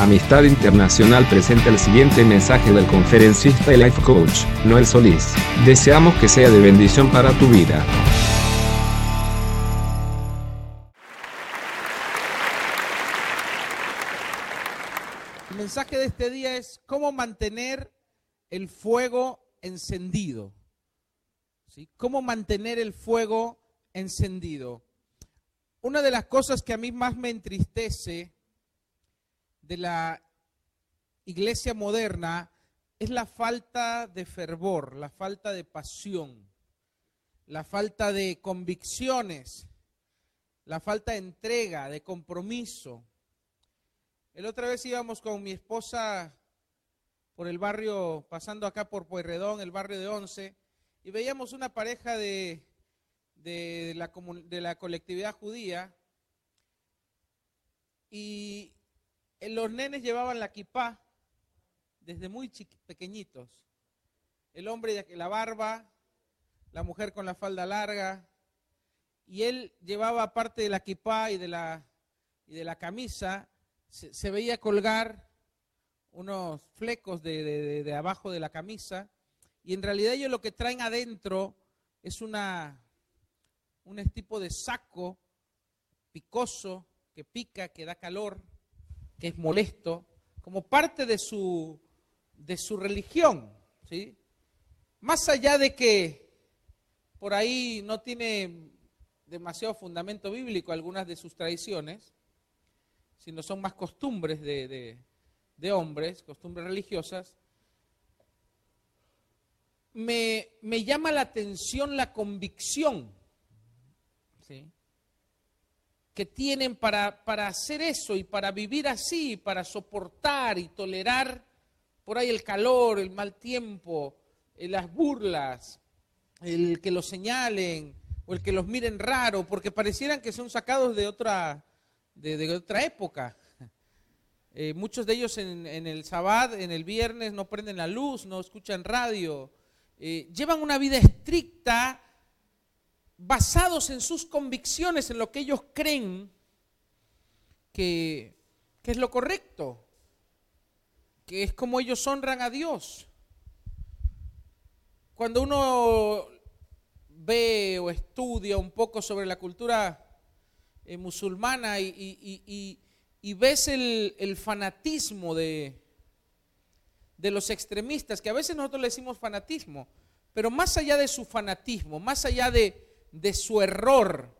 Amistad Internacional presenta el siguiente mensaje del conferencista y life coach, Noel Solís. Deseamos que sea de bendición para tu vida. El mensaje de este día es cómo mantener el fuego encendido. ¿Sí? ¿Cómo mantener el fuego encendido? Una de las cosas que a mí más me entristece de la iglesia moderna es la falta de fervor, la falta de pasión, la falta de convicciones, la falta de entrega, de compromiso. El otra vez íbamos con mi esposa por el barrio, pasando acá por Pueyrredón, el barrio de Once, y veíamos una pareja de, de, la, de la colectividad judía, y los nenes llevaban la kipá desde muy pequeñitos. El hombre de la barba, la mujer con la falda larga, y él llevaba parte de la kipá y de la, camisa, se, veía colgar unos flecos de, de, abajo de la camisa, y en realidad ellos lo que traen adentro es una, un tipo de saco picoso que pica, que da calor que es molesto, como parte de su, de su religión. ¿sí? Más allá de que por ahí no tiene demasiado fundamento bíblico algunas de sus tradiciones, sino son más costumbres de, de, hombres, costumbres religiosas, me, me, llama la atención la convicción. ¿sí? Que tienen para, para hacer eso y para vivir así, para soportar y tolerar por ahí el calor, el mal tiempo, eh, las burlas, el que los señalen o el que los miren raro, porque parecieran que son sacados de otra, de, otra época. Eh, muchos de ellos en, el sabbat, en el viernes, no prenden la luz, no escuchan radio, eh, llevan una vida estricta basados en sus convicciones, en lo que ellos creen que, es lo correcto, que es como ellos honran a Dios. Cuando uno ve o estudia un poco sobre la cultura eh, musulmana y, ves el, fanatismo de, de los extremistas, que a veces nosotros le decimos fanatismo, pero más allá de su fanatismo, más allá de, de su error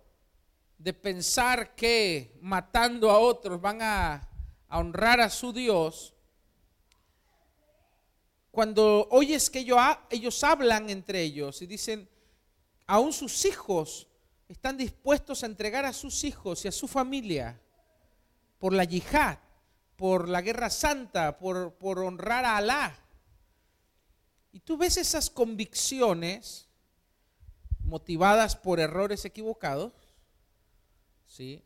de pensar que matando a otros van a, honrar a su Dios, cuando oyes que ellos, hablan entre ellos y dicen, aún sus hijos están dispuestos a entregar a sus hijos y a su familia por la yihad, por la guerra santa, por, por honrar a Alá. Y tú ves esas convicciones motivadas por errores equivocados, ¿sí?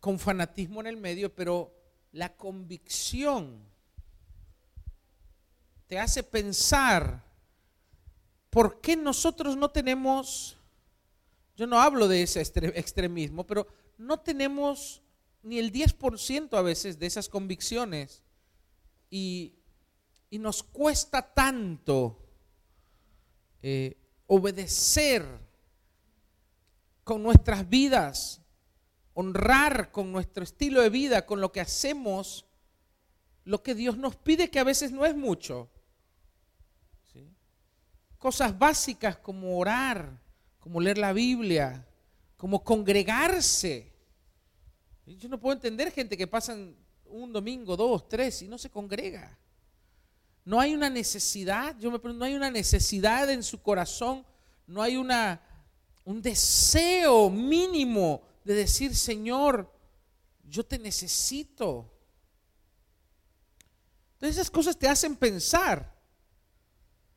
con fanatismo en el medio, pero la convicción te hace pensar, ¿por qué nosotros no tenemos, yo no hablo de ese extremismo, pero no tenemos ni el 10% a veces de esas convicciones y, nos cuesta tanto eh, obedecer con nuestras vidas, honrar con nuestro estilo de vida, con lo que hacemos, lo que Dios nos pide que a veces no es mucho. Cosas básicas como orar, como leer la Biblia, como congregarse. Yo no puedo entender gente que pasan un domingo, dos, tres y no se congrega. No hay una necesidad, yo me pregunto, no hay una necesidad en su corazón, no hay una, un deseo mínimo de decir, Señor, yo te necesito. Entonces esas cosas te hacen pensar.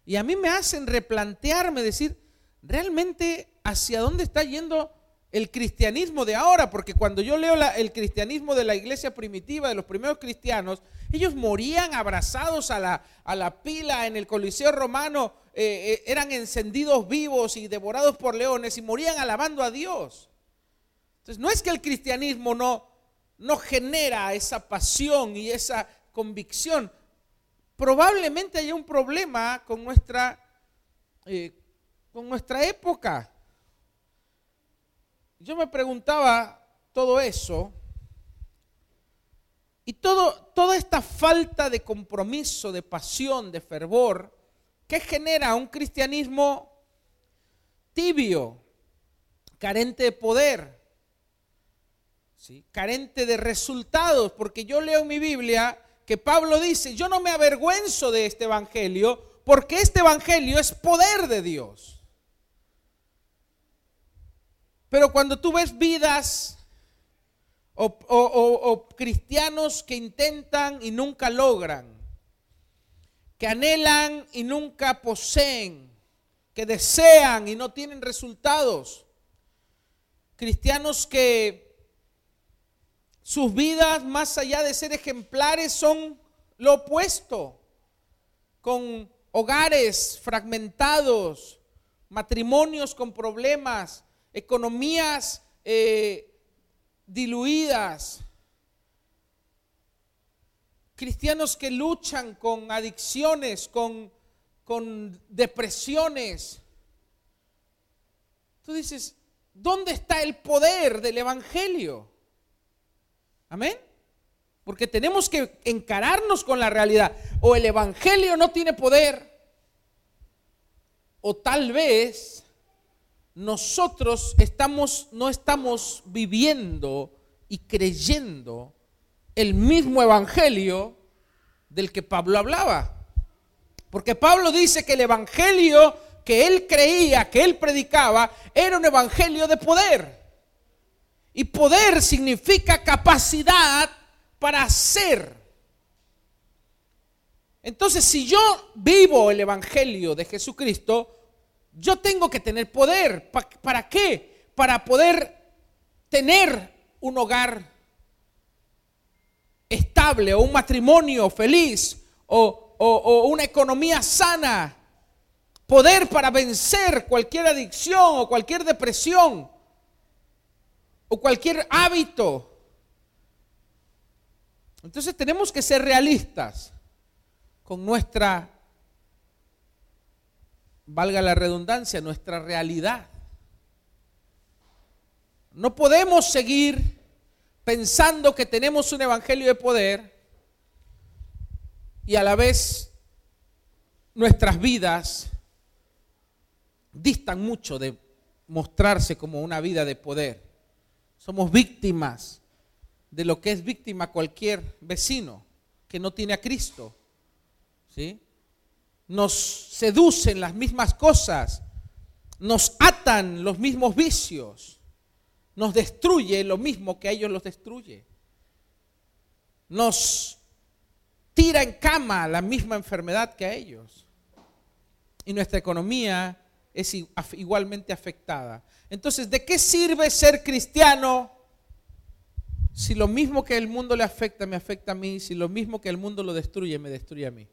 Y a mí me hacen replantearme, decir, realmente hacia dónde está yendo el cristianismo de ahora, porque cuando yo leo el cristianismo de la iglesia primitiva, de los primeros cristianos, ellos morían abrazados a la, a la pila en el Coliseo romano, eh, eh, eran encendidos vivos y devorados por leones y morían alabando a Dios. Entonces, no es que el cristianismo no, no genera esa pasión y esa convicción, probablemente haya un problema con nuestra, eh, con nuestra época. Yo me preguntaba todo eso y todo, toda esta falta de compromiso, de pasión, de fervor, ¿qué genera un cristianismo tibio, carente de poder, ¿sí? carente de resultados? Porque yo leo en mi Biblia que Pablo dice, yo no me avergüenzo de este Evangelio, porque este Evangelio es poder de Dios. Pero cuando tú ves vidas o, cristianos que intentan y nunca logran, que anhelan y nunca poseen, que desean y no tienen resultados. Cristianos que sus vidas, más allá de ser ejemplares, son lo opuesto, con hogares fragmentados, matrimonios con problemas, economías eh, diluidas, cristianos que luchan con adicciones, con, con depresiones. Tú dices, ¿dónde está el poder del Evangelio? Amén. Porque tenemos que encararnos con la realidad. O el Evangelio no tiene poder, o tal vez nosotros estamos, no estamos viviendo y creyendo el mismo evangelio del que Pablo hablaba. Porque Pablo dice que el evangelio que él creía, que él predicaba, era un evangelio de poder. Y poder significa capacidad para hacer. Entonces, si yo vivo el evangelio de Jesucristo, yo tengo que tener poder. ¿Para qué? Para poder tener un hogar estable o un matrimonio feliz o, una economía sana. Poder para vencer cualquier adicción o cualquier depresión o cualquier hábito. Entonces tenemos que ser realistas con nuestra valga la redundancia, nuestra realidad. No podemos seguir pensando que tenemos un evangelio de poder y a la vez nuestras vidas distan mucho de mostrarse como una vida de poder. Somos víctimas de lo que es víctima cualquier vecino que no tiene a Cristo. ¿Sí? Nos seducen las mismas cosas, nos atan los mismos vicios, nos destruye lo mismo que a ellos los destruye, nos tira en cama la misma enfermedad que a ellos. Y nuestra economía es igualmente afectada. Entonces, ¿de qué sirve ser cristiano si lo mismo que el mundo le afecta me afecta a mí, si lo mismo que el mundo lo destruye me destruye a mí?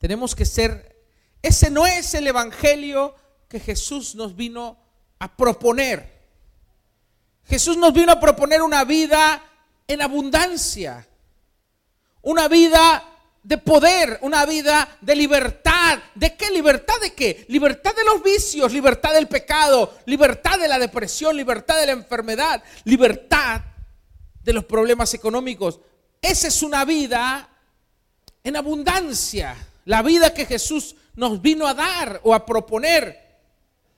Tenemos que ser, ese no es el Evangelio que Jesús nos vino a proponer. Jesús nos vino a proponer una vida en abundancia, una vida de poder, una vida de libertad. ¿De qué libertad? ¿De qué? Libertad de los vicios, libertad del pecado, libertad de la depresión, libertad de la enfermedad, libertad de los problemas económicos. Esa es una vida en abundancia la vida que Jesús nos vino a dar o a proponer.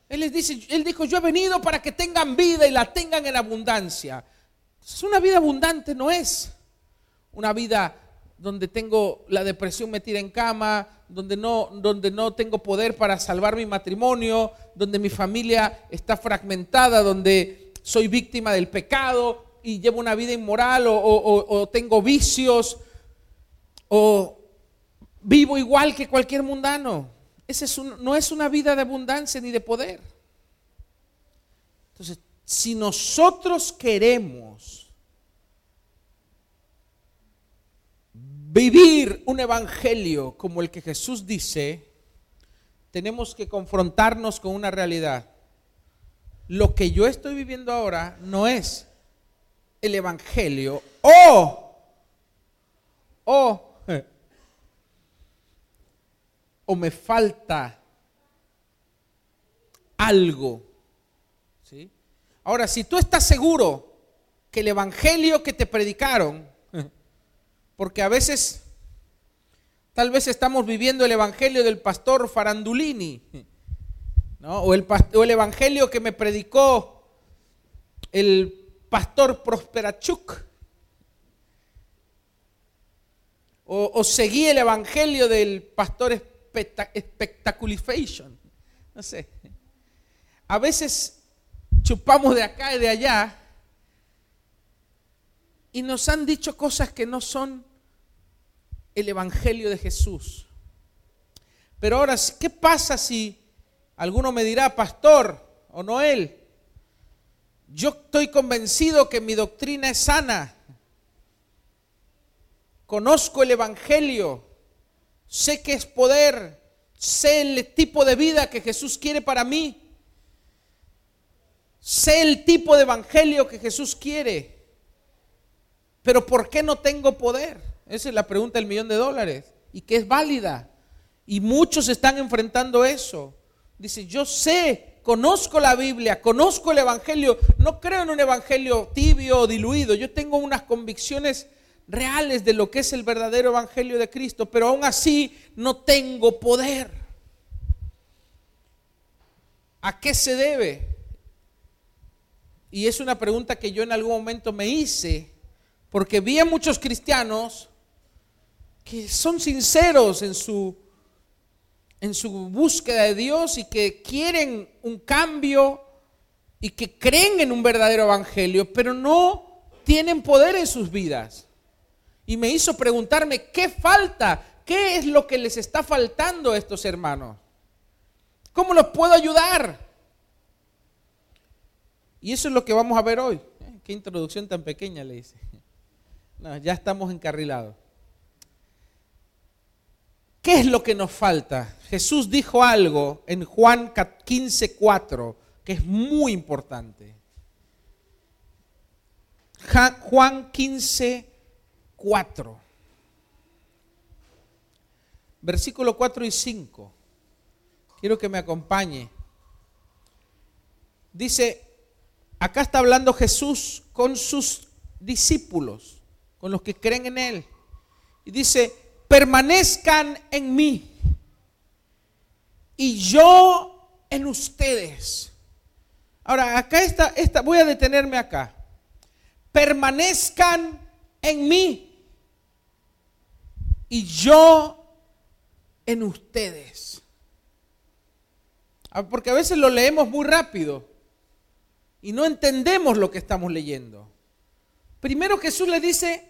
Él les dice, él dijo, yo he venido para que tengan vida y la tengan en abundancia. Es una vida abundante no es una vida donde tengo la depresión metida en cama, donde no, donde no tengo poder para salvar mi matrimonio, donde mi familia está fragmentada, donde soy víctima del pecado y llevo una vida inmoral o, o tengo vicios o, vivo igual que cualquier mundano. Ese no es una vida de abundancia ni de poder. Entonces, si nosotros queremos vivir un evangelio como el que Jesús dice, tenemos que confrontarnos con una realidad. Lo que yo estoy viviendo ahora no es el Evangelio o, o, o me falta algo. ¿sí? Ahora, si tú estás seguro que el Evangelio que te predicaron, porque a veces, tal vez estamos viviendo el Evangelio del pastor Farandulini, o, el, o el Evangelio que me predicó el pastor Prosperachuk. O, o, seguí el evangelio del pastor Spectaculifation. No sé. A veces chupamos de acá y de allá y nos han dicho cosas que no son el evangelio de Jesús. Pero ahora, ¿qué pasa si alguno me dirá, pastor o Noel, yo estoy convencido que mi doctrina es sana. Conozco el Evangelio. Sé que es poder. Sé el tipo de vida que Jesús quiere para mí. Sé el tipo de Evangelio que Jesús quiere. Pero ¿por qué no tengo poder? Esa es la pregunta del millón de dólares. Y que es válida. Y muchos están enfrentando eso. Dice, yo sé conozco la Biblia, conozco el Evangelio, no creo en un Evangelio tibio o diluido, yo tengo unas convicciones reales de lo que es el verdadero Evangelio de Cristo, pero aún así no tengo poder. ¿A qué se debe? Y es una pregunta que yo en algún momento me hice, porque vi a muchos cristianos que son sinceros en su en su búsqueda de Dios y que quieren un cambio y que creen en un verdadero evangelio, pero no tienen poder en sus vidas. Y me hizo preguntarme, ¿qué falta? ¿Qué es lo que les está faltando a estos hermanos? ¿Cómo los puedo ayudar? Y eso es lo que vamos a ver hoy. Eh, qué introducción tan pequeña le hice. Ya estamos encarrilados. ¿Qué es lo que nos falta? Jesús dijo algo en Juan 15, 4 que es muy importante. Juan 15, 4. Versículo 4 y 5. Quiero que me acompañe. Dice, acá está hablando Jesús con sus discípulos, con los que creen en Él. Y dice, permanezcan en mí y yo en ustedes. Ahora, acá está, esta, voy a detenerme acá. Permanezcan en mí y yo en ustedes. Ah, porque a veces lo leemos muy rápido y no entendemos lo que estamos leyendo. Primero Jesús le dice,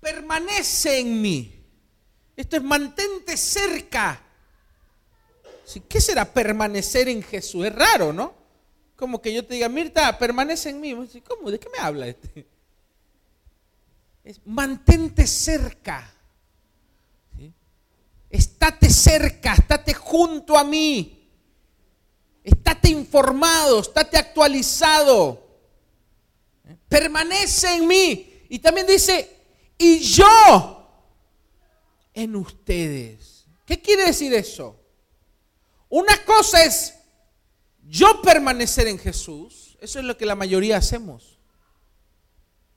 permanece en mí. Esto es mantente cerca. ¿Qué será permanecer en Jesús? Es raro, ¿no? Como que yo te diga, Mirta, permanece en mí. ¿Cómo? ¿De qué me habla este? Mantente cerca. Estate cerca, estate junto a mí. Estate informado, estate actualizado. Permanece en mí. Y también dice, y yo en ustedes. ¿Qué quiere decir eso? Una cosa es yo permanecer en Jesús, eso es lo que la mayoría hacemos.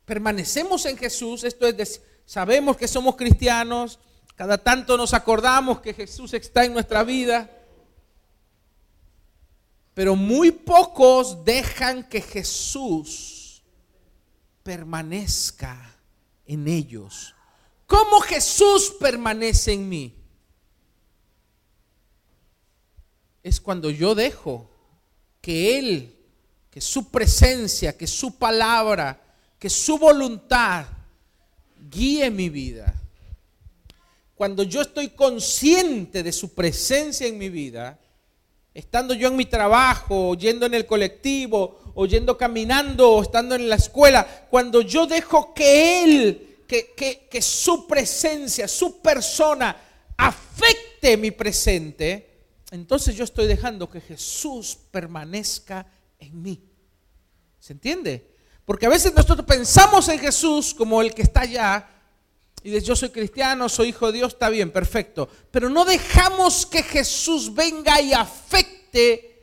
Permanecemos en Jesús, esto es, sabemos que somos cristianos, cada tanto nos acordamos que Jesús está en nuestra vida, pero muy pocos dejan que Jesús permanezca en ellos. ¿Cómo Jesús permanece en mí? Es cuando yo dejo que Él, que su presencia, que su palabra, que su voluntad guíe mi vida. Cuando yo estoy consciente de su presencia en mi vida, estando yo en mi trabajo, yendo en el colectivo, o yendo caminando, o estando en la escuela, cuando yo dejo que Él, que, que, su presencia, su persona, afecte mi presente, entonces yo estoy dejando que Jesús permanezca en mí. ¿Se entiende? Porque a veces nosotros pensamos en Jesús como el que está allá y dices, yo soy cristiano, soy hijo de Dios, está bien, perfecto. Pero no dejamos que Jesús venga y afecte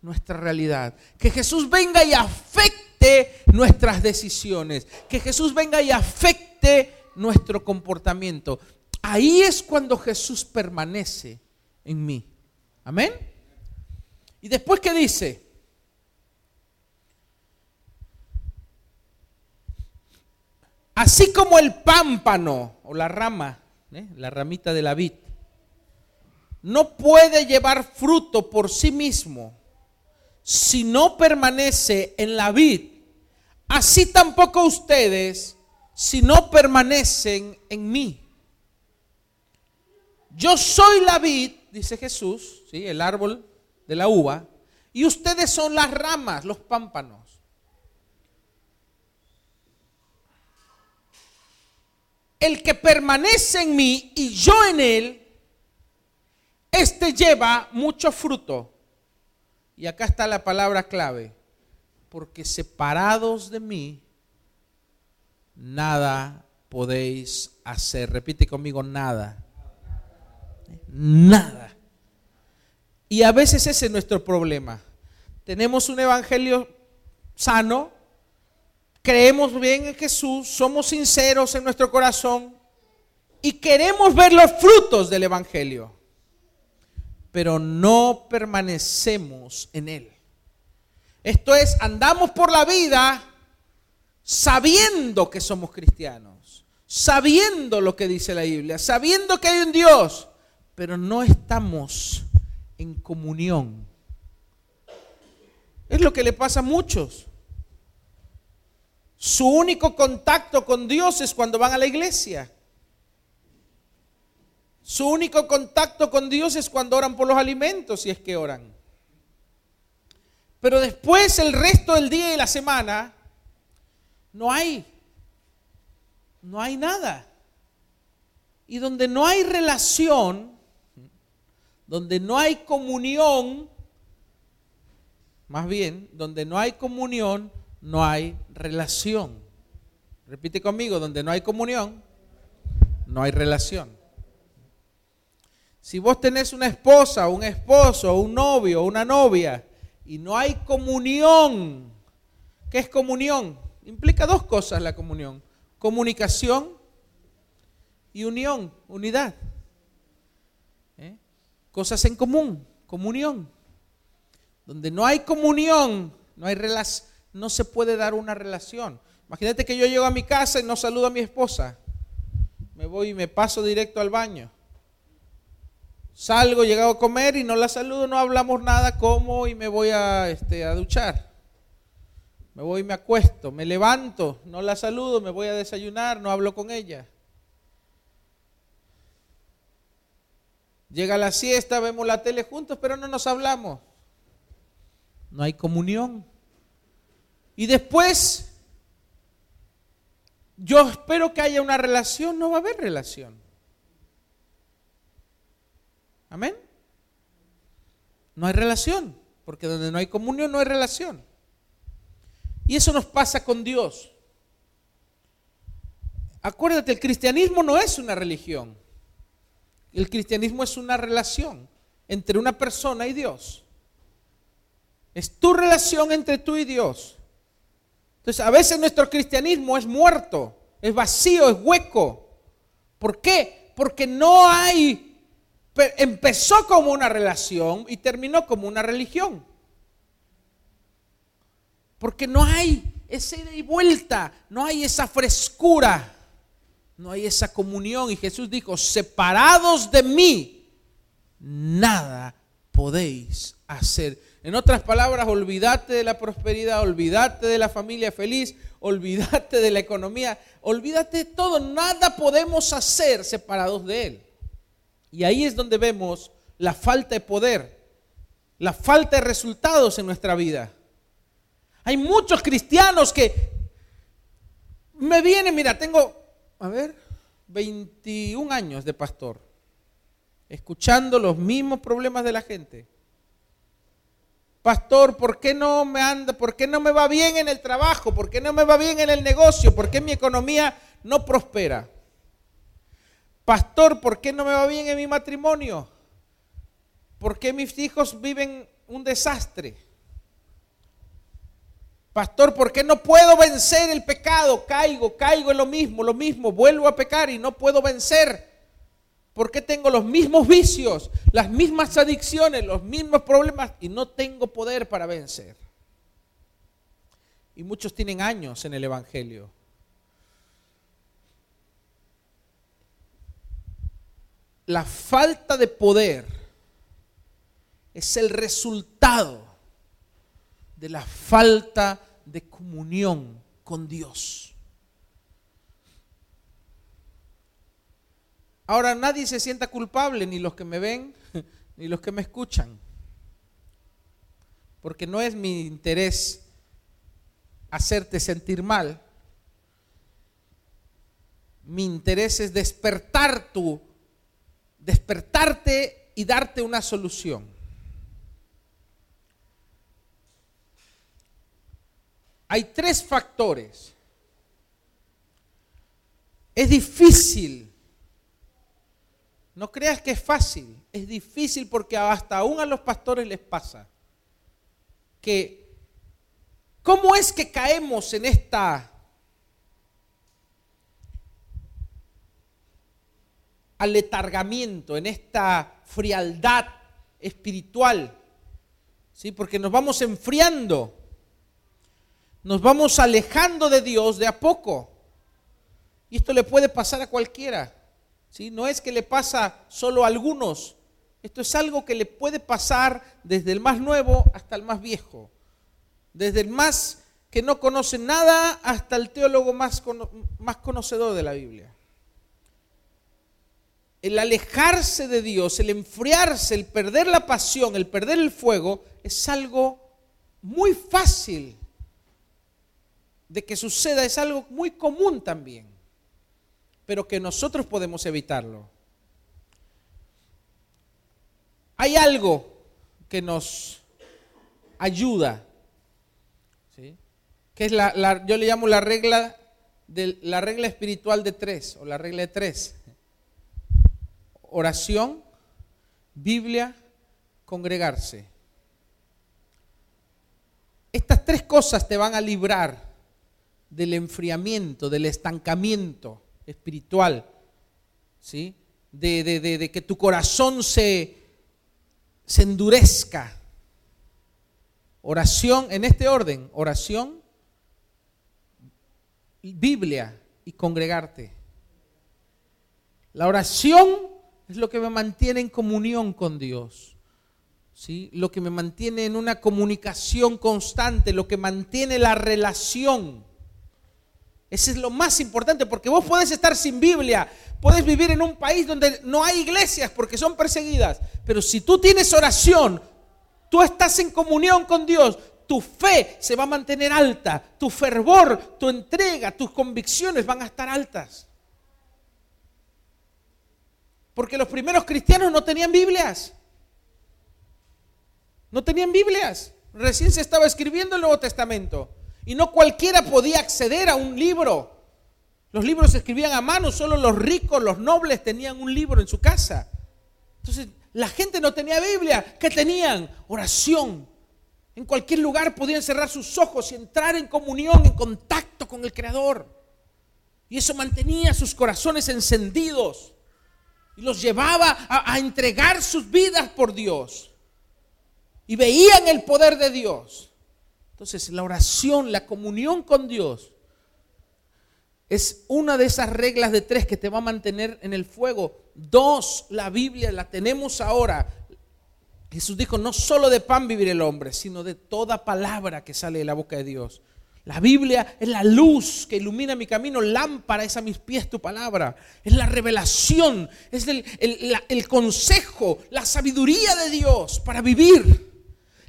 nuestra realidad. Que Jesús venga y afecte nuestras decisiones. Que Jesús venga y afecte nuestro comportamiento. Ahí es cuando Jesús permanece en mí. Amén. Y después, ¿qué dice? Así como el pámpano o la rama, ¿eh? la ramita de la vid, no puede llevar fruto por sí mismo si no permanece en la vid, así tampoco ustedes si no permanecen en mí. Yo soy la vid, dice Jesús, ¿sí? el árbol de la uva, y ustedes son las ramas, los pámpanos. El que permanece en mí y yo en él, este lleva mucho fruto. Y acá está la palabra clave, porque separados de mí, nada podéis hacer. Repite conmigo, nada. Nada. Y a veces ese es nuestro problema. Tenemos un evangelio sano, creemos bien en Jesús, somos sinceros en nuestro corazón y queremos ver los frutos del Evangelio, pero no permanecemos en Él. Esto es, andamos por la vida sabiendo que somos cristianos, sabiendo lo que dice la Biblia, sabiendo que hay un Dios, pero no estamos en comunión. Es lo que le pasa a muchos. Su único contacto con Dios es cuando van a la iglesia. Su único contacto con Dios es cuando oran por los alimentos, si es que oran. Pero después, el resto del día y la semana, no hay. No hay nada. Y donde no hay relación, donde no hay comunión, más bien, donde no hay comunión, no hay relación. Repite conmigo, donde no hay comunión, no hay relación. Si vos tenés una esposa, un esposo, un novio, una novia, y no hay comunión, ¿qué es comunión? Implica dos cosas la comunión. Comunicación y unión, unidad. ¿Eh? Cosas en común, comunión. Donde no hay comunión, no hay relación no se puede dar una relación. Imagínate que yo llego a mi casa y no saludo a mi esposa. Me voy y me paso directo al baño. Salgo, llegado a comer y no la saludo, no hablamos nada, como y me voy a, este, a duchar. Me voy y me acuesto, me levanto, no la saludo, me voy a desayunar, no hablo con ella. Llega la siesta, vemos la tele juntos, pero no nos hablamos. No hay comunión. Y después, yo espero que haya una relación, no va a haber relación. Amén. No hay relación, porque donde no hay comunión no hay relación. Y eso nos pasa con Dios. Acuérdate, el cristianismo no es una religión. El cristianismo es una relación entre una persona y Dios. Es tu relación entre tú y Dios. Entonces, a veces nuestro cristianismo es muerto, es vacío, es hueco. ¿Por qué? Porque no hay, empezó como una relación y terminó como una religión. Porque no hay esa ida y vuelta, no hay esa frescura, no hay esa comunión. Y Jesús dijo, separados de mí, nada podéis hacer. En otras palabras, olvídate de la prosperidad, olvídate de la familia feliz, olvídate de la economía, olvídate de todo. Nada podemos hacer separados de Él. Y ahí es donde vemos la falta de poder, la falta de resultados en nuestra vida. Hay muchos cristianos que me vienen, mira, tengo, a ver, 21 años de pastor, escuchando los mismos problemas de la gente Pastor, ¿por qué no me anda? ¿Por qué no me va bien en el trabajo? ¿Por qué no me va bien en el negocio? ¿Por qué mi economía no prospera? Pastor, ¿por qué no me va bien en mi matrimonio? ¿Por qué mis hijos viven un desastre? Pastor, ¿por qué no puedo vencer el pecado? Caigo, caigo en lo mismo, lo mismo, vuelvo a pecar y no puedo vencer. ¿Por qué tengo los mismos vicios, las mismas adicciones, los mismos problemas y no tengo poder para vencer? Y muchos tienen años en el Evangelio. La falta de poder es el resultado de la falta de comunión con Dios. Ahora nadie se sienta culpable, ni los que me ven, ni los que me escuchan. Porque no es mi interés hacerte sentir mal. Mi interés es despertar tu, despertarte y darte una solución. Hay tres factores. Es difícil no creas que es fácil, es difícil porque hasta aún a los pastores les pasa que ¿cómo es que caemos en esta aletargamiento, en esta frialdad espiritual? ¿Sí? Porque nos vamos enfriando, nos vamos alejando de Dios de a poco. Y esto le puede pasar a cualquiera. No es que le pasa solo a algunos, esto es algo que le puede pasar desde el más nuevo hasta el más viejo, desde el más que no conoce nada hasta el teólogo más, más conocedor de la Biblia. El alejarse de Dios, el enfriarse, el perder la pasión, el perder el fuego, es algo muy fácil de que suceda, es algo muy común también pero que nosotros podemos evitarlo. Hay algo que nos ayuda, que es la, yo le llamo la regla, de, la regla espiritual de tres, o la regla de tres. Oración, Biblia, congregarse. Estas tres cosas te van a librar del enfriamiento, del estancamiento espiritual, ¿sí? De, que tu corazón se, se endurezca. Oración, en este orden, oración, Biblia y congregarte. La oración es lo que me mantiene en comunión con Dios. ¿sí? Lo que me mantiene en una comunicación constante, lo que mantiene la relación. Ese es lo más importante, porque vos podés estar sin Biblia, podés vivir en un país donde no hay iglesias porque son perseguidas, pero si tú tienes oración, tú estás en comunión con Dios, tu fe se va a mantener alta, tu fervor, tu entrega, tus convicciones van a estar altas. Porque los primeros cristianos no tenían Biblias. No tenían Biblias. Recién se estaba escribiendo el Nuevo Testamento. Y no cualquiera podía acceder a un libro. Los libros se escribían a mano, solo los ricos, los nobles tenían un libro en su casa. Entonces, la gente no tenía Biblia. ¿Qué tenían? Oración. En cualquier lugar podían cerrar sus ojos y entrar en comunión, en contacto con el Creador. Y eso mantenía sus corazones encendidos y los llevaba a, a entregar sus vidas por Dios. Y veían el poder de Dios. Entonces, la oración, la comunión con Dios, es una de esas reglas de tres que te va a mantener en el fuego. Dos, la Biblia la tenemos ahora. Jesús dijo, no solo de pan vivir el hombre, sino de toda palabra que sale de la boca de Dios. La Biblia es la luz que ilumina mi camino, lámpara es a mis pies tu palabra. Es la revelación, es el, el consejo, la sabiduría de Dios para vivir.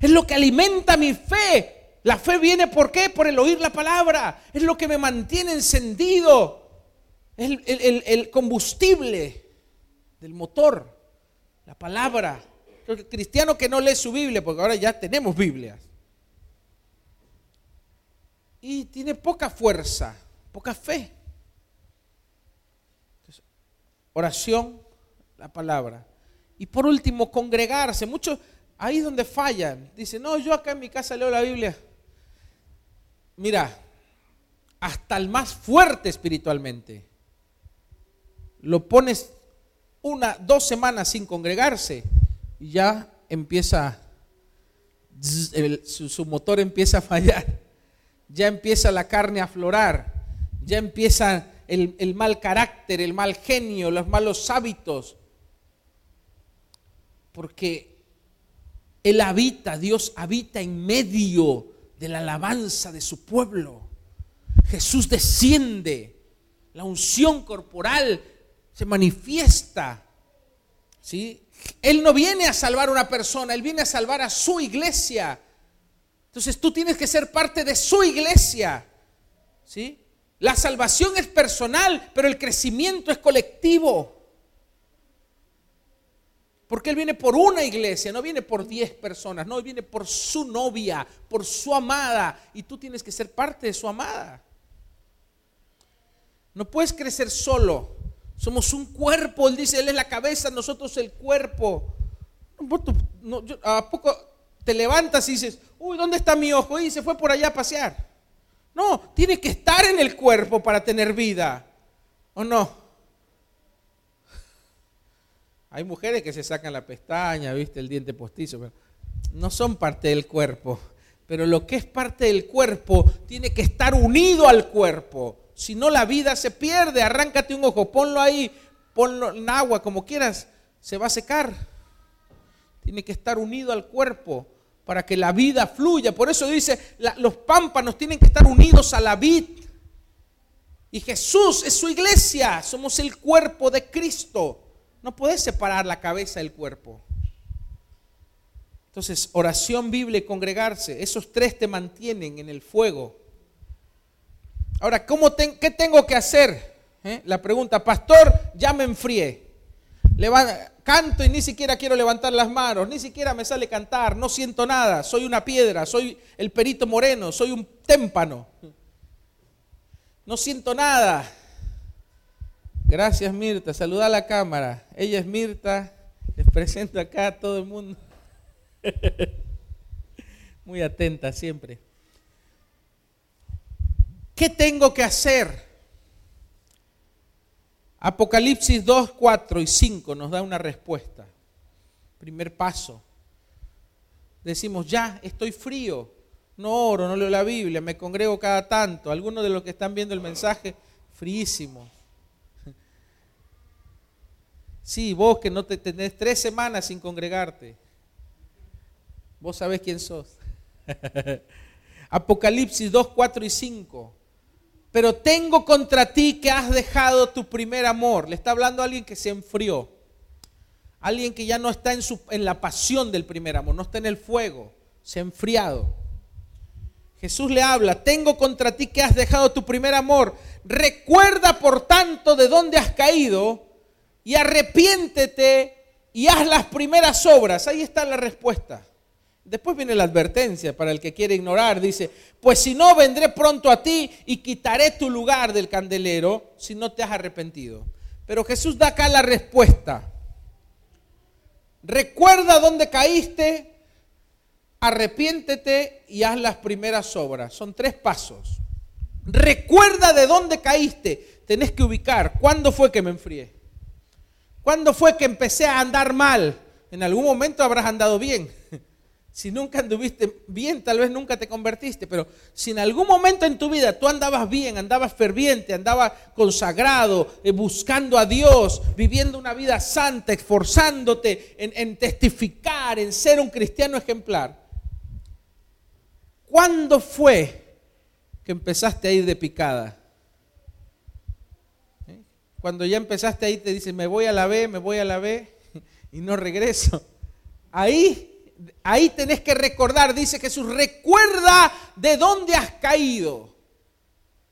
Es lo que alimenta mi fe la fe viene por qué? Por el oír la palabra. Es lo que me mantiene encendido. Es el, combustible del motor. La palabra. El cristiano que no lee su Biblia, porque ahora ya tenemos Biblias. Y tiene poca fuerza, poca fe. oración, la palabra. Y por último, congregarse. Muchos, ahí donde fallan, dicen, no, yo acá en mi casa leo la Biblia. Mira, hasta el más fuerte espiritualmente, lo pones una, dos semanas sin congregarse y ya empieza, su, motor empieza a fallar, ya empieza la carne a aflorar, ya empieza el, el mal carácter, el mal genio, los malos hábitos, porque Él habita, Dios habita en medio de la alabanza de su pueblo. Jesús desciende, la unción corporal se manifiesta. ¿sí? Él no viene a salvar a una persona, Él viene a salvar a su iglesia. Entonces tú tienes que ser parte de su iglesia. ¿sí? La salvación es personal, pero el crecimiento es colectivo. Porque Él viene por una iglesia, no viene por diez personas, no, Él viene por su novia, por su amada, y tú tienes que ser parte de su amada. No puedes crecer solo. Somos un cuerpo. Él dice, Él es la cabeza, nosotros el cuerpo. ¿A poco te levantas y dices, uy, ¿dónde está mi ojo? Y se fue por allá a pasear. No, tiene que estar en el cuerpo para tener vida. ¿O no? Hay mujeres que se sacan la pestaña, viste, el diente postizo, pero no son parte del cuerpo. Pero lo que es parte del cuerpo tiene que estar unido al cuerpo. Si no, la vida se pierde. Arráncate un ojo, ponlo ahí, ponlo en agua, como quieras, se va a secar. Tiene que estar unido al cuerpo para que la vida fluya. Por eso dice, los pámpanos tienen que estar unidos a la vid. Y Jesús es su iglesia, somos el cuerpo de Cristo. No puedes separar la cabeza del cuerpo. Entonces, oración, Biblia y congregarse, esos tres te mantienen en el fuego. Ahora, ¿cómo ¿qué tengo que hacer? ¿Eh? La pregunta, pastor, ya me enfrié. canto y ni siquiera quiero levantar las manos, ni siquiera me sale cantar, no siento nada, soy una piedra, soy el perito moreno, soy un témpano. No siento nada. Gracias Mirta, saluda a la cámara. Ella es Mirta, les presento acá a todo el mundo. Muy atenta siempre. ¿Qué tengo que hacer? Apocalipsis 2, 4 y 5 nos da una respuesta. Primer paso. Decimos, ya, estoy frío, no oro, no leo la Biblia, me congrego cada tanto. Algunos de los que están viendo el mensaje, fríísimo. Sí, vos que no te tenés tres semanas sin congregarte. Vos sabés quién sos. Apocalipsis 2, 4 y 5 pero tengo contra ti que has dejado tu primer amor. Le está hablando a alguien que se enfrió. Alguien que ya no está en, su, en la pasión del primer amor, no está en el fuego, se ha enfriado. Jesús le habla, tengo contra ti que has dejado tu primer amor. Recuerda por tanto de dónde has caído y arrepiéntete y haz las primeras obras. Ahí está la respuesta. Después viene la advertencia para el que quiere ignorar. Dice, pues si no, vendré pronto a ti y quitaré tu lugar del candelero si no te has arrepentido. Pero Jesús da acá la respuesta. Recuerda dónde caíste, arrepiéntete y haz las primeras obras. Son tres pasos. Recuerda de dónde caíste. Tenés que ubicar cuándo fue que me enfrié. ¿Cuándo fue que empecé a andar mal? En algún momento habrás andado bien. Si nunca anduviste bien, tal vez nunca te convertiste, pero si en algún momento en tu vida tú andabas bien, andabas ferviente, andabas consagrado, eh, buscando a Dios, viviendo una vida santa, esforzándote en, en testificar, en ser un cristiano ejemplar, ¿cuándo fue que empezaste a ir de picada? Cuando ya empezaste a ir, te dices, me voy a la B, me voy a la B y no regreso. Ahí ahí tenés que recordar, dice Jesús, recuerda de dónde has caído.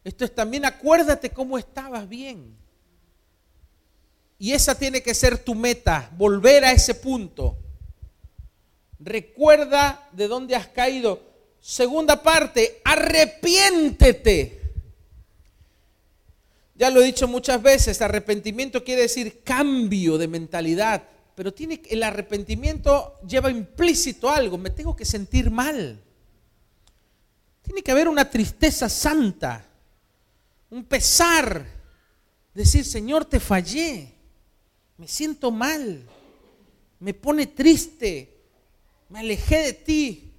Esto es también acuérdate cómo estabas bien. Y esa tiene que ser tu meta, volver a ese punto. Recuerda de dónde has caído. Segunda parte, arrepiéntete. Ya lo he dicho muchas veces, arrepentimiento quiere decir cambio de mentalidad, pero tiene, el arrepentimiento lleva implícito algo, me tengo que sentir mal. Tiene que haber una tristeza santa, un pesar, decir, Señor, te fallé, me siento mal, me pone triste, me alejé de ti,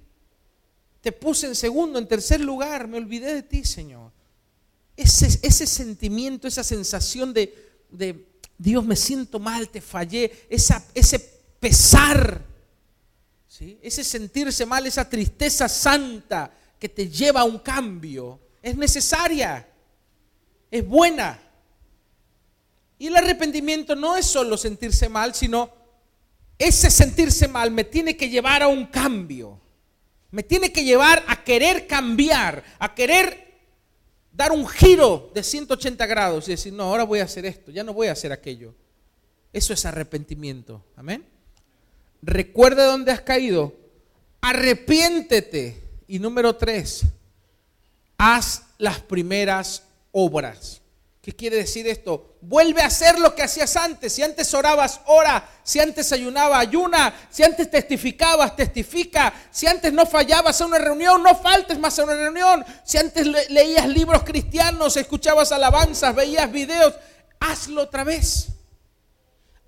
te puse en segundo, en tercer lugar, me olvidé de ti, Señor. Ese, ese sentimiento, esa sensación de, Dios, me siento mal, te fallé, ese pesar, ¿sí? ese sentirse mal, esa tristeza santa que te lleva a un cambio, es necesaria, es buena. Y el arrepentimiento no es solo sentirse mal, sino ese sentirse mal me tiene que llevar a un cambio. Me tiene que llevar a querer cambiar, a querer dar un giro de 180 grados y decir, no, ahora voy a hacer esto, ya no voy a hacer aquello. Eso es arrepentimiento. Amén. Recuerda dónde has caído. Arrepiéntete. Y número tres, haz las primeras obras. ¿Qué quiere decir esto? Vuelve a hacer lo que hacías antes. Si antes orabas, ora. Si antes ayunaba, ayuna. Si antes testificabas, testifica. Si antes no fallabas a una reunión, no faltes más a una reunión. Si antes leías libros cristianos, escuchabas alabanzas, veías videos, hazlo otra vez.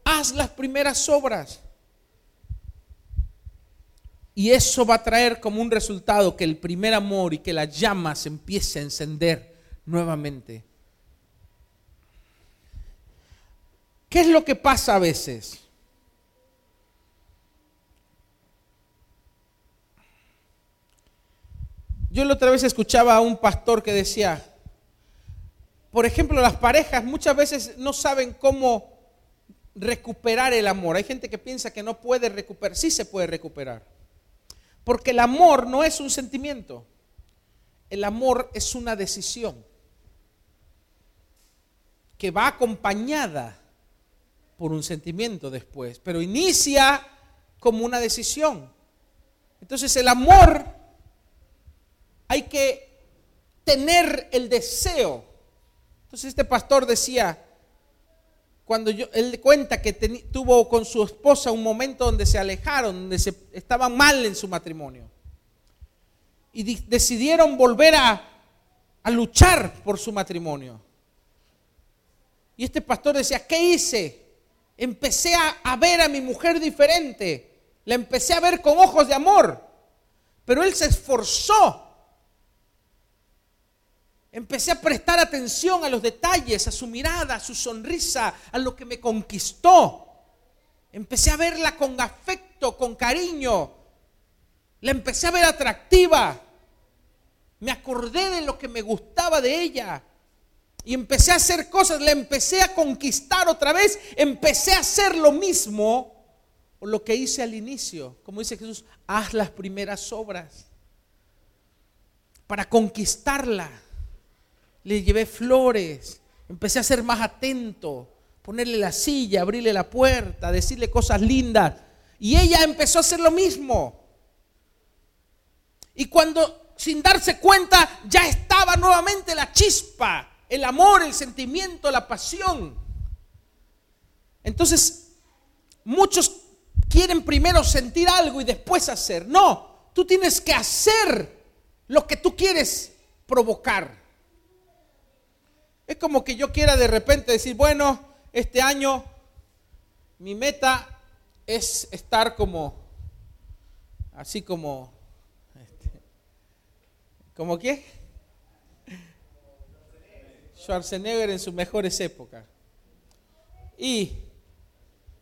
Haz las primeras obras. Y eso va a traer como un resultado que el primer amor y que la llama se empiece a encender nuevamente. ¿Qué es lo que pasa a veces? Yo la otra vez escuchaba a un pastor que decía, por ejemplo, las parejas muchas veces no saben cómo recuperar el amor. Hay gente que piensa que no puede recuperar, sí se puede recuperar. Porque el amor no es un sentimiento, el amor es una decisión que va acompañada por un sentimiento después, pero inicia como una decisión. Entonces el amor hay que tener el deseo. Entonces este pastor decía, cuando yo, él cuenta que tuvo con su esposa un momento donde se alejaron, donde se, estaban mal en su matrimonio. Y decidieron volver a, a luchar por su matrimonio. Y este pastor decía, ¿qué hice? Empecé a, ver a mi mujer diferente. La empecé a ver con ojos de amor. Pero él se esforzó. Empecé a prestar atención a los detalles, a su mirada, a su sonrisa, a lo que me conquistó. Empecé a verla con afecto, con cariño. La empecé a ver atractiva. Me acordé de lo que me gustaba de ella. Y empecé a hacer cosas, la empecé a conquistar otra vez, empecé a hacer lo mismo lo que hice al inicio. Como dice Jesús, haz las primeras obras para conquistarla. Le llevé flores, empecé a ser más atento, ponerle la silla, abrirle la puerta, decirle cosas lindas. Y ella empezó a hacer lo mismo. Y cuando sin darse cuenta ya estaba nuevamente la chispa el amor, el sentimiento, la pasión. Entonces, muchos quieren primero sentir algo y después hacer. No, tú tienes que hacer lo que tú quieres provocar. Es como que yo quiera de repente decir, bueno, este año mi meta es estar como, así como, este, ¿como qué? Schwarzenegger en sus mejores épocas. Y,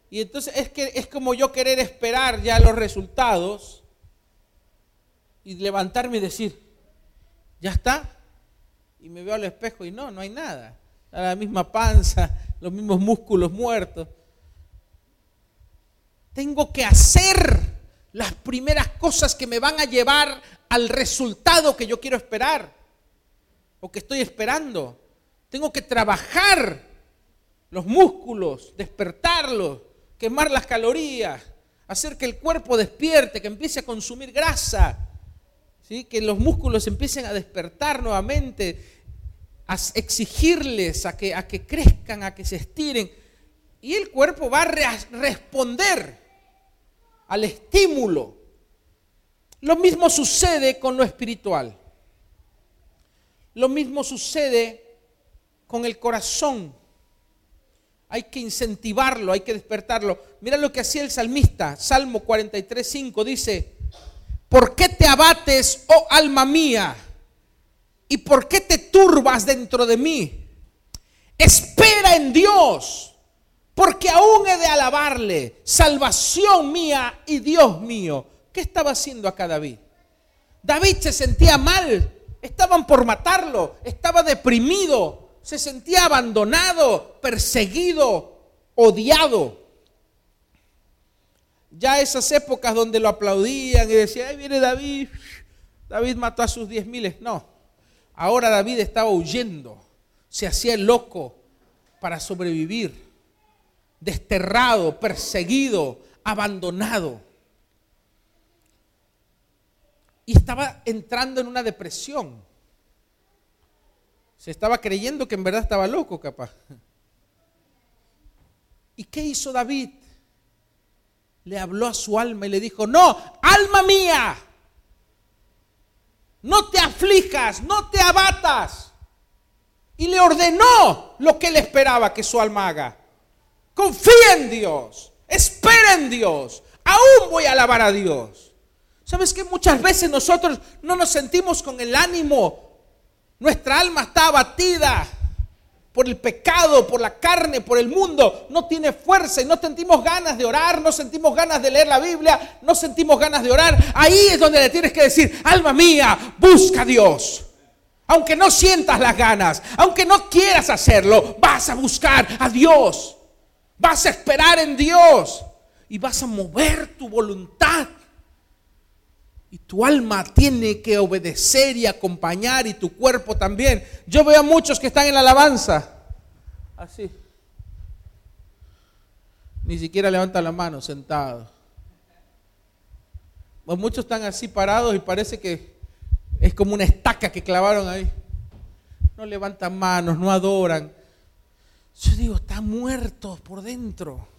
y entonces es que es como yo querer esperar ya los resultados y levantarme y decir, ya está. Y me veo al espejo y no, no hay nada. La misma panza, los mismos músculos muertos. Tengo que hacer las primeras cosas que me van a llevar al resultado que yo quiero esperar o que estoy esperando. Tengo que trabajar los músculos, despertarlos, quemar las calorías, hacer que el cuerpo despierte, que empiece a consumir grasa, ¿sí? que los músculos empiecen a despertar nuevamente, a exigirles a que, a que crezcan, a que se estiren. Y el cuerpo va a responder al estímulo. Lo mismo sucede con lo espiritual. Lo mismo sucede con el corazón. Hay que incentivarlo, hay que despertarlo. Mira lo que hacía el salmista, Salmo 43, 5, dice, ¿por qué te abates, oh alma mía? ¿Y por qué te turbas dentro de mí? Espera en Dios, porque aún he de alabarle, salvación mía y Dios mío. ¿Qué estaba haciendo acá David? David se sentía mal, estaban por matarlo, estaba deprimido, se sentía abandonado, perseguido, odiado. Ya esas épocas donde lo aplaudían y decían, ahí viene David, David mató a sus diez miles. No, ahora David estaba huyendo, se hacía loco para sobrevivir, desterrado, perseguido, abandonado. Y estaba entrando en una depresión. Se estaba creyendo que en verdad estaba loco, capaz. ¿Y qué hizo David? Le habló a su alma y le dijo, no, alma mía, no te aflijas, no te abatas. Y le ordenó lo que él esperaba que su alma haga. Confía en Dios, espera en Dios, aún voy a alabar a Dios. ¿Sabes que muchas veces nosotros no nos sentimos con el ánimo nuestra alma está abatida por el pecado, por la carne, por el mundo. No tiene fuerza y no sentimos ganas de orar, no sentimos ganas de leer la Biblia, no sentimos ganas de orar. Ahí es donde le tienes que decir, alma mía, busca a Dios. Aunque no sientas las ganas, aunque no quieras hacerlo, vas a buscar a Dios. Vas a esperar en Dios y vas a mover tu voluntad y tu alma tiene que obedecer y acompañar y tu cuerpo también. Yo veo a muchos que están en la alabanza. Así. Ni siquiera levantan la mano sentados. Pues muchos están así parados y parece que es como una estaca que clavaron ahí. No levantan manos, no adoran. Yo digo, están muertos por dentro.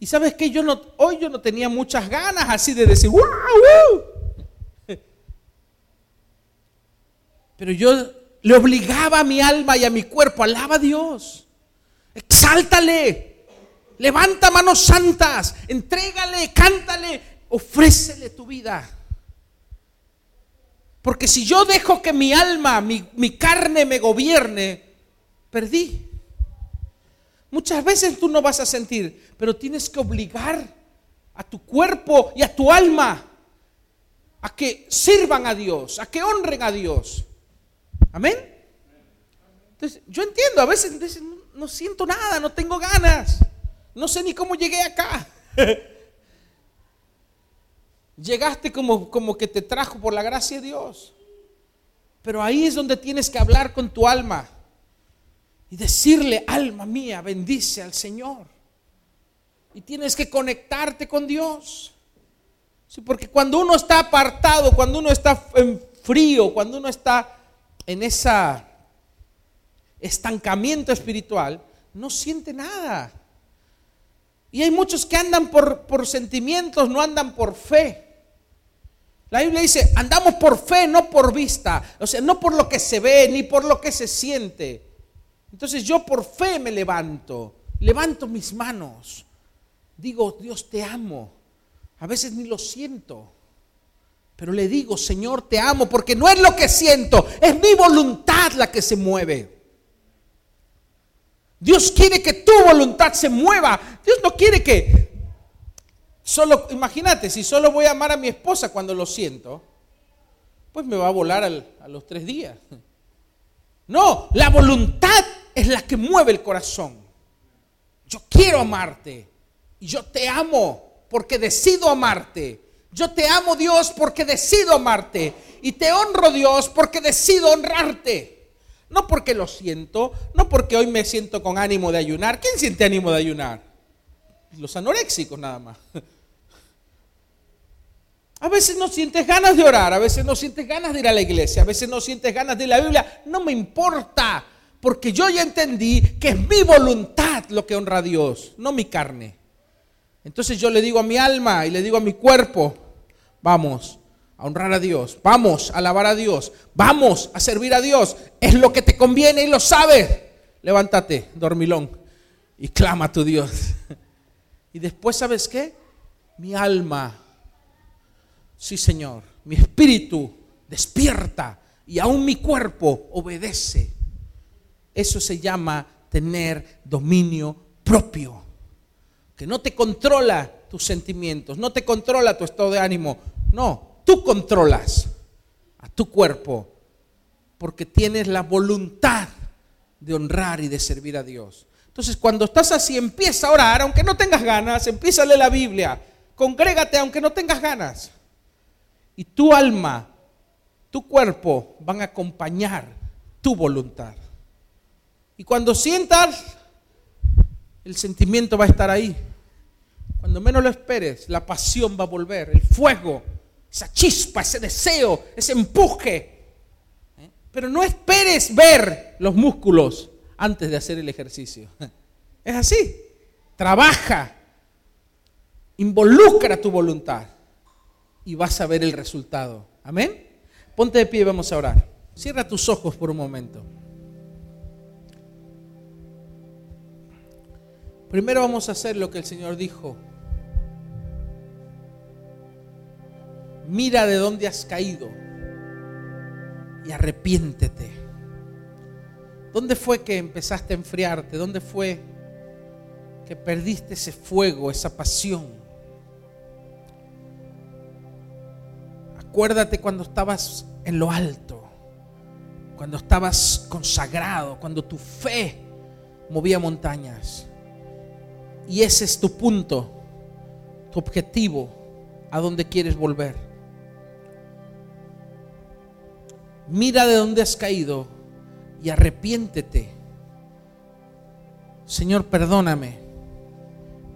Y sabes que yo no, hoy yo no tenía muchas ganas así de decir, ¡wow! Pero yo le obligaba a mi alma y a mi cuerpo, alaba a Dios, exáltale, levanta manos santas, entrégale, cántale, ofrécele tu vida. Porque si yo dejo que mi alma, mi, mi carne me gobierne, perdí. Muchas veces tú no vas a sentir, pero tienes que obligar a tu cuerpo y a tu alma a que sirvan a Dios, a que honren a Dios. Amén. Entonces, yo entiendo, a veces no, siento nada, no tengo ganas, no sé ni cómo llegué acá. Llegaste como, como que te trajo por la gracia de Dios. Pero ahí es donde tienes que hablar con tu alma y decirle, alma mía, bendice al Señor. Y tienes que conectarte con Dios. Porque cuando uno está apartado, cuando uno está en frío, cuando uno está en ese estancamiento espiritual, no siente nada. Y hay muchos que andan por, por sentimientos, no andan por fe. La Biblia dice, andamos por fe, no por vista. O sea, no por lo que se ve, ni por lo que se siente. Entonces yo por fe me levanto, levanto mis manos, digo, Dios te amo. A veces ni lo siento, pero le digo, Señor, te amo, porque no es lo que siento, es mi voluntad la que se mueve. Dios quiere que tu voluntad se mueva. Dios no quiere que solo, imagínate, si solo voy a amar a mi esposa cuando lo siento, pues me va a volar a los tres días. No, la voluntad es la que mueve el corazón. Yo quiero amarte y yo te amo porque decido amarte. Yo te amo Dios porque decido amarte y te honro Dios porque decido honrarte. No porque lo siento, no porque hoy me siento con ánimo de ayunar. ¿Quién siente ánimo de ayunar? Los anoréxicos nada más. A veces no sientes ganas de orar, a veces no sientes ganas de ir a la iglesia, a veces no sientes ganas de ir a la Biblia. No me importa, porque yo ya entendí que es mi voluntad lo que honra a Dios, no mi carne. Entonces yo le digo a mi alma y le digo a mi cuerpo, vamos a honrar a Dios, vamos a alabar a Dios, vamos a servir a Dios. Es lo que te conviene y lo sabes. Levántate, dormilón, y clama a tu Dios. Y después, ¿sabes qué? Mi alma, sí Señor, mi espíritu despierta y aún mi cuerpo obedece. Eso se llama tener dominio propio, que no te controla tus sentimientos, no te controla tu estado de ánimo, no, tú controlas a tu cuerpo porque tienes la voluntad de honrar y de servir a Dios. Entonces, cuando estás así, empieza a orar, aunque no tengas ganas, empieza a leer la Biblia, congrégate aunque no tengas ganas. Y tu alma, tu cuerpo van a acompañar tu voluntad. Y cuando sientas, el sentimiento va a estar ahí. Cuando menos lo esperes, la pasión va a volver, el fuego, esa chispa, ese deseo, ese empuje. ¿Eh? Pero no esperes ver los músculos antes de hacer el ejercicio. Es así. Trabaja. Involucra tu voluntad. Y vas a ver el resultado. Amén. Ponte de pie y vamos a orar. Cierra tus ojos por un momento. Primero vamos a hacer lo que el Señor dijo. Mira de dónde has caído y arrepiéntete. ¿Dónde fue que empezaste a enfriarte? ¿Dónde fue que perdiste ese fuego, esa pasión? Acuérdate cuando estabas en lo alto, cuando estabas consagrado, cuando tu fe movía montañas. Y ese es tu punto, tu objetivo, a donde quieres volver. Mira de dónde has caído y arrepiéntete. Señor, perdóname.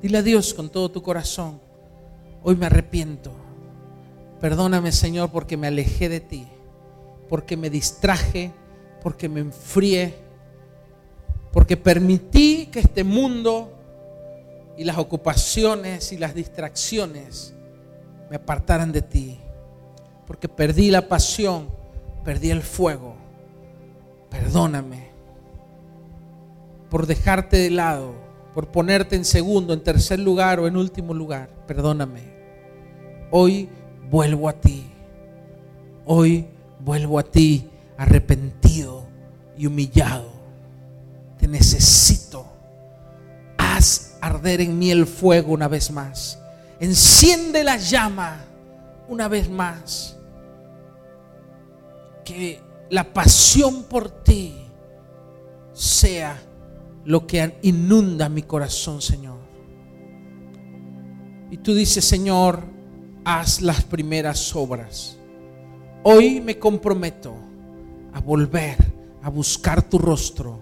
Dile a Dios con todo tu corazón, hoy me arrepiento. Perdóname, Señor, porque me alejé de ti, porque me distraje, porque me enfrié, porque permití que este mundo y las ocupaciones y las distracciones me apartaran de ti, porque perdí la pasión, perdí el fuego perdóname por dejarte de lado, por ponerte en segundo, en tercer lugar o en último lugar. Perdóname. Hoy vuelvo a ti. Hoy vuelvo a ti arrepentido y humillado. Te necesito. Arder en mí el fuego una vez más. Enciende la llama una vez más. Que la pasión por ti sea lo que inunda mi corazón, Señor. Y tú dices, Señor, haz las primeras obras. Hoy me comprometo a volver a buscar tu rostro,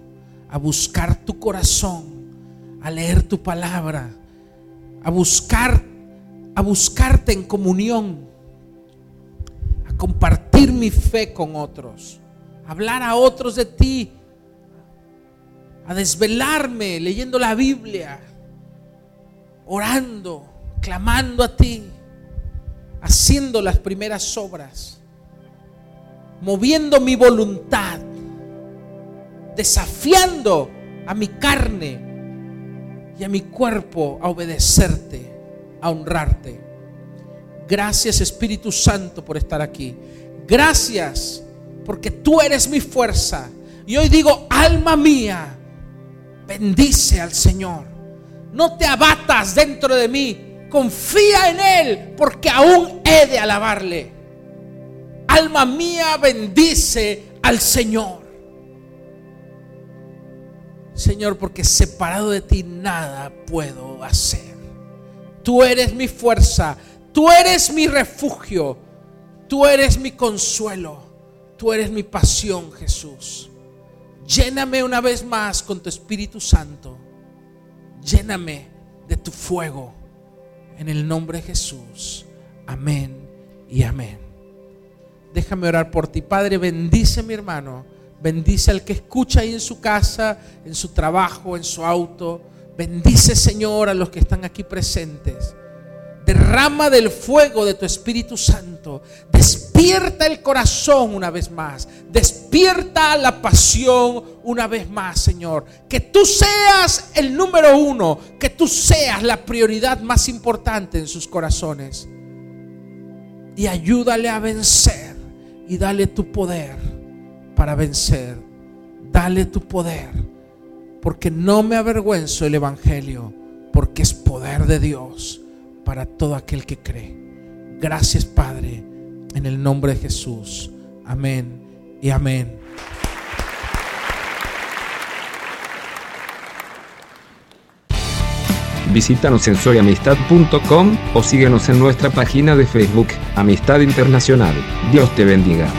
a buscar tu corazón, a leer tu palabra, a buscar a buscarte en comunión, a compartir mi fe con otros hablar a otros de ti, a desvelarme leyendo la Biblia, orando, clamando a ti, haciendo las primeras obras, moviendo mi voluntad, desafiando a mi carne y a mi cuerpo a obedecerte, a honrarte. Gracias Espíritu Santo por estar aquí. Gracias porque tú eres mi fuerza. Y hoy digo, alma mía, bendice al Señor. No te abatas dentro de mí. Confía en Él, porque aún he de alabarle. Alma mía, bendice al Señor. Señor, porque separado de ti nada puedo hacer. Tú eres mi fuerza, tú eres mi refugio, tú eres mi consuelo. Tú eres mi pasión, Jesús. Lléname una vez más con tu Espíritu Santo. Lléname de tu fuego. En el nombre de Jesús. Amén y amén. Déjame orar por ti. Padre, bendice mi hermano. Bendice al que escucha ahí en su casa, en su trabajo, en su auto. Bendice, Señor, a los que están aquí presentes. Derrama del fuego de tu Espíritu Santo. Despierta el corazón una vez más. Despierta la pasión una vez más, Señor. Que tú seas el número uno. Que tú seas la prioridad más importante en sus corazones. Y ayúdale a vencer. Y dale tu poder para vencer. Dale tu poder. Porque no me avergüenzo el Evangelio. Porque es poder de Dios para todo aquel que cree. Gracias Padre, en el nombre de Jesús. Amén y amén. Visítanos en soyamistad.com o síguenos en nuestra página de Facebook, Amistad Internacional. Dios te bendiga.